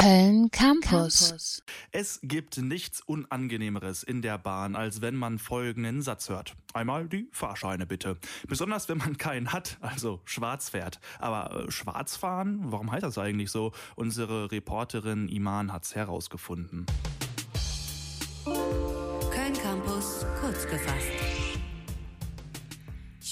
Köln Campus. Es gibt nichts Unangenehmeres in der Bahn, als wenn man folgenden Satz hört. Einmal die Fahrscheine bitte. Besonders wenn man keinen hat, also schwarz fährt. Aber äh, schwarz fahren? Warum heißt das eigentlich so? Unsere Reporterin Iman hat's herausgefunden. Köln Campus kurz gefasst.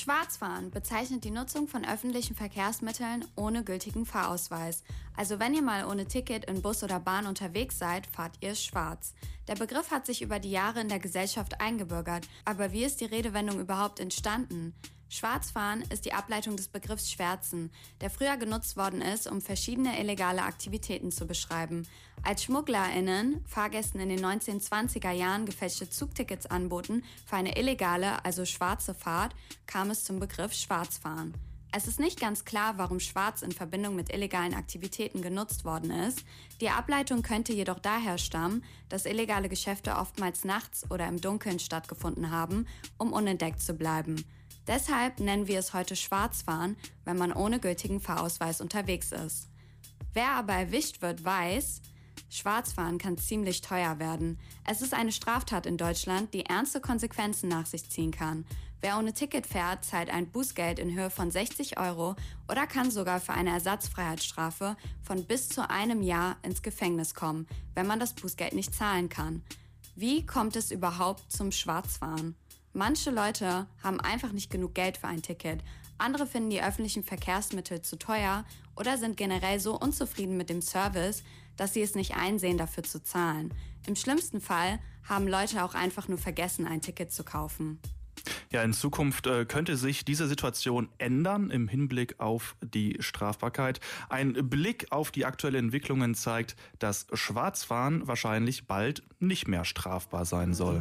Schwarzfahren bezeichnet die Nutzung von öffentlichen Verkehrsmitteln ohne gültigen Fahrausweis. Also wenn ihr mal ohne Ticket in Bus oder Bahn unterwegs seid, fahrt ihr schwarz. Der Begriff hat sich über die Jahre in der Gesellschaft eingebürgert. Aber wie ist die Redewendung überhaupt entstanden? Schwarzfahren ist die Ableitung des Begriffs Schwärzen, der früher genutzt worden ist, um verschiedene illegale Aktivitäten zu beschreiben. Als SchmugglerInnen Fahrgästen in den 1920er Jahren gefälschte Zugtickets anboten für eine illegale, also schwarze Fahrt, kam es zum Begriff Schwarzfahren. Es ist nicht ganz klar, warum Schwarz in Verbindung mit illegalen Aktivitäten genutzt worden ist. Die Ableitung könnte jedoch daher stammen, dass illegale Geschäfte oftmals nachts oder im Dunkeln stattgefunden haben, um unentdeckt zu bleiben. Deshalb nennen wir es heute Schwarzfahren, wenn man ohne gültigen Fahrausweis unterwegs ist. Wer aber erwischt wird, weiß, Schwarzfahren kann ziemlich teuer werden. Es ist eine Straftat in Deutschland, die ernste Konsequenzen nach sich ziehen kann. Wer ohne Ticket fährt, zahlt ein Bußgeld in Höhe von 60 Euro oder kann sogar für eine Ersatzfreiheitsstrafe von bis zu einem Jahr ins Gefängnis kommen, wenn man das Bußgeld nicht zahlen kann. Wie kommt es überhaupt zum Schwarzfahren? Manche Leute haben einfach nicht genug Geld für ein Ticket. Andere finden die öffentlichen Verkehrsmittel zu teuer oder sind generell so unzufrieden mit dem Service, dass sie es nicht einsehen, dafür zu zahlen. Im schlimmsten Fall haben Leute auch einfach nur vergessen, ein Ticket zu kaufen. Ja, in Zukunft äh, könnte sich diese Situation ändern im Hinblick auf die Strafbarkeit. Ein Blick auf die aktuellen Entwicklungen zeigt, dass Schwarzfahren wahrscheinlich bald nicht mehr strafbar sein soll.